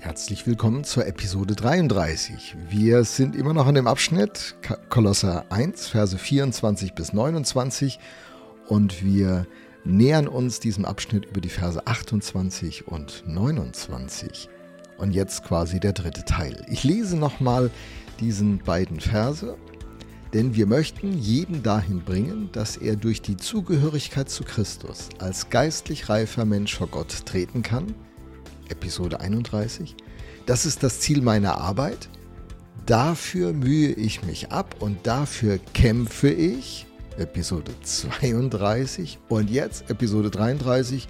Herzlich willkommen zur Episode 33. Wir sind immer noch in dem Abschnitt Kolosser 1, Verse 24 bis 29 und wir nähern uns diesem Abschnitt über die Verse 28 und 29. Und jetzt quasi der dritte Teil. Ich lese nochmal diesen beiden Verse, denn wir möchten jeden dahin bringen, dass er durch die Zugehörigkeit zu Christus als geistlich reifer Mensch vor Gott treten kann – Episode 31. Das ist das Ziel meiner Arbeit. Dafür mühe ich mich ab und dafür kämpfe ich. Episode 32. Und jetzt Episode 33.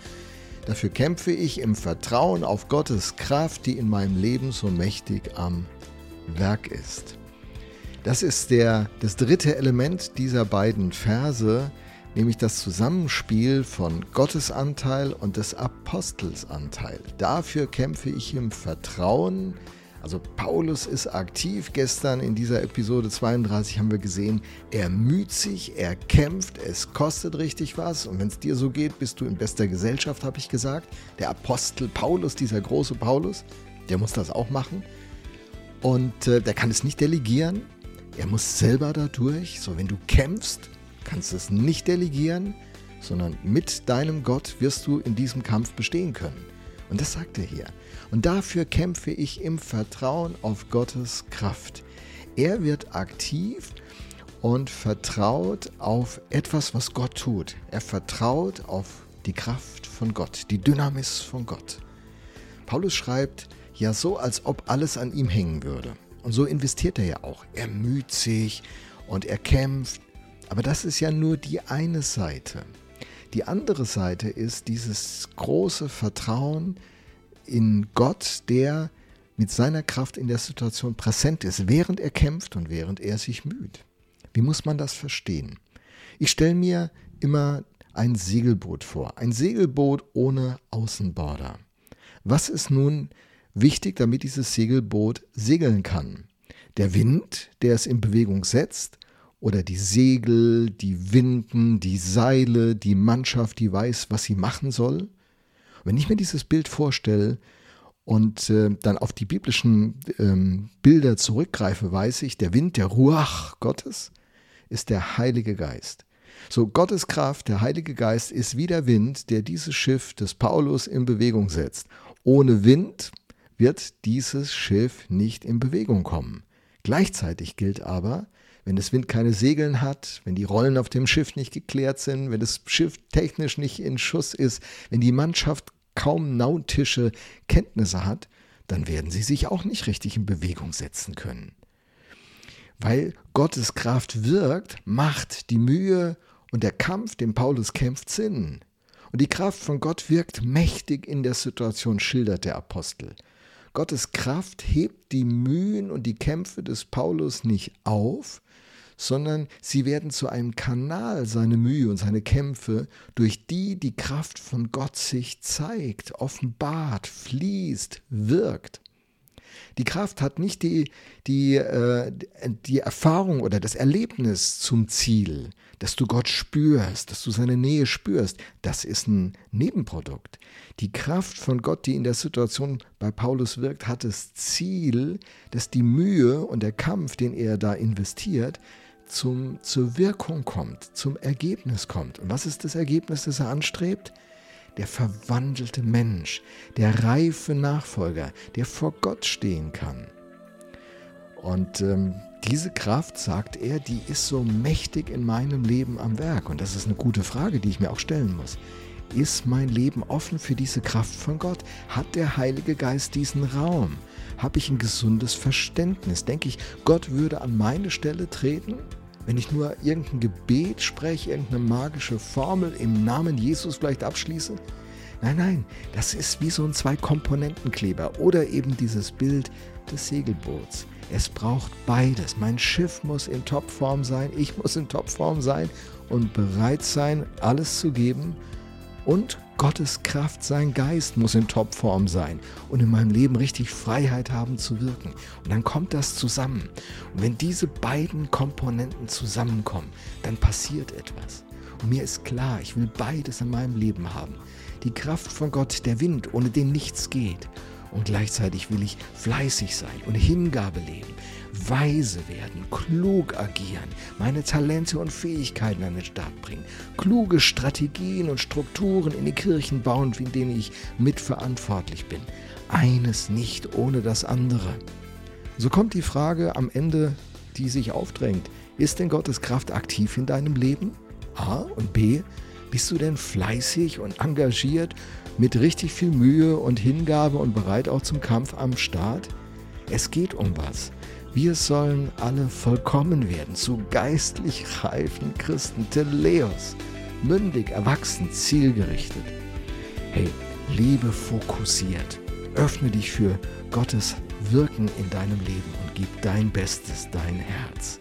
Dafür kämpfe ich im Vertrauen auf Gottes Kraft, die in meinem Leben so mächtig am Werk ist. Das ist der, das dritte Element dieser beiden Verse, nämlich das Zusammenspiel von Gottesanteil und des Apostelsanteil. Dafür kämpfe ich im Vertrauen. Also Paulus ist aktiv. Gestern in dieser Episode 32 haben wir gesehen, er müht sich, er kämpft, es kostet richtig was. Und wenn es dir so geht, bist du in bester Gesellschaft, habe ich gesagt. Der Apostel Paulus, dieser große Paulus, der muss das auch machen. Und äh, der kann es nicht delegieren. Er muss selber dadurch. So, wenn du kämpfst, kannst es nicht delegieren, sondern mit deinem Gott wirst du in diesem Kampf bestehen können. Und das sagt er hier. Und dafür kämpfe ich im Vertrauen auf Gottes Kraft. Er wird aktiv und vertraut auf etwas, was Gott tut. Er vertraut auf die Kraft von Gott, die Dynamis von Gott. Paulus schreibt ja so, als ob alles an ihm hängen würde. Und so investiert er ja auch. Er müht sich und er kämpft aber das ist ja nur die eine Seite. Die andere Seite ist dieses große Vertrauen in Gott, der mit seiner Kraft in der Situation präsent ist, während er kämpft und während er sich müht. Wie muss man das verstehen? Ich stelle mir immer ein Segelboot vor, ein Segelboot ohne Außenborder. Was ist nun wichtig, damit dieses Segelboot segeln kann? Der Wind, der es in Bewegung setzt, oder die Segel, die Winden, die Seile, die Mannschaft, die weiß, was sie machen soll. wenn ich mir dieses Bild vorstelle und äh, dann auf die biblischen ähm, Bilder zurückgreife, weiß ich, der Wind, der Ruach Gottes, ist der Heilige Geist. So Gottes Kraft, der Heilige Geist ist wie der Wind, der dieses Schiff des Paulus in Bewegung setzt. Ohne Wind wird dieses Schiff nicht in Bewegung kommen. Gleichzeitig gilt aber, wenn das Wind keine Segeln hat, wenn die Rollen auf dem Schiff nicht geklärt sind, wenn das Schiff technisch nicht in Schuss ist, wenn die Mannschaft kaum nautische Kenntnisse hat, dann werden sie sich auch nicht richtig in Bewegung setzen können. Weil Gottes Kraft wirkt, macht die Mühe und der Kampf, den Paulus kämpft, Sinn. Und die Kraft von Gott wirkt mächtig in der Situation, schildert der Apostel. Gottes Kraft hebt die Mühen und die Kämpfe des Paulus nicht auf, sondern sie werden zu einem Kanal, seine Mühe und seine Kämpfe, durch die die Kraft von Gott sich zeigt, offenbart, fließt, wirkt. Die Kraft hat nicht die, die, äh, die Erfahrung oder das Erlebnis zum Ziel, dass du Gott spürst, dass du seine Nähe spürst. Das ist ein Nebenprodukt. Die Kraft von Gott, die in der Situation bei Paulus wirkt, hat das Ziel, dass die Mühe und der Kampf, den er da investiert, zum, zur Wirkung kommt, zum Ergebnis kommt. Und was ist das Ergebnis, das er anstrebt? Der verwandelte Mensch, der reife Nachfolger, der vor Gott stehen kann. Und ähm, diese Kraft, sagt er, die ist so mächtig in meinem Leben am Werk. Und das ist eine gute Frage, die ich mir auch stellen muss. Ist mein Leben offen für diese Kraft von Gott? Hat der Heilige Geist diesen Raum? Habe ich ein gesundes Verständnis? Denke ich, Gott würde an meine Stelle treten? Wenn ich nur irgendein Gebet spreche, irgendeine magische Formel im Namen Jesus vielleicht abschließe? Nein, nein, das ist wie so ein Zwei-Komponenten-Kleber oder eben dieses Bild des Segelboots. Es braucht beides. Mein Schiff muss in Topform sein, ich muss in Topform sein und bereit sein, alles zu geben. Und Gottes Kraft, sein Geist muss in Topform sein und in meinem Leben richtig Freiheit haben zu wirken. Und dann kommt das zusammen. Und wenn diese beiden Komponenten zusammenkommen, dann passiert etwas. Und mir ist klar, ich will beides in meinem Leben haben. Die Kraft von Gott, der Wind, ohne den nichts geht. und gleichzeitig will ich fleißig sein und Hingabe leben, weise werden, klug agieren, meine Talente und Fähigkeiten an den Start bringen, kluge Strategien und Strukturen in die Kirchen bauen, in denen ich mitverantwortlich bin. Eines nicht ohne das andere. So kommt die Frage am Ende, die sich aufdrängt. Ist denn Gottes Kraft aktiv in deinem Leben? A und B, bist du denn fleißig und engagiert, mit richtig viel Mühe und Hingabe und bereit auch zum Kampf am Start? Es geht um was. Wir sollen alle vollkommen werden, zu geistlich reifen Christen, Teleos, mündig, erwachsen, zielgerichtet. Hey, lebe fokussiert. Öffne dich für Gottes Wirken in deinem Leben und gib dein Bestes, dein Herz.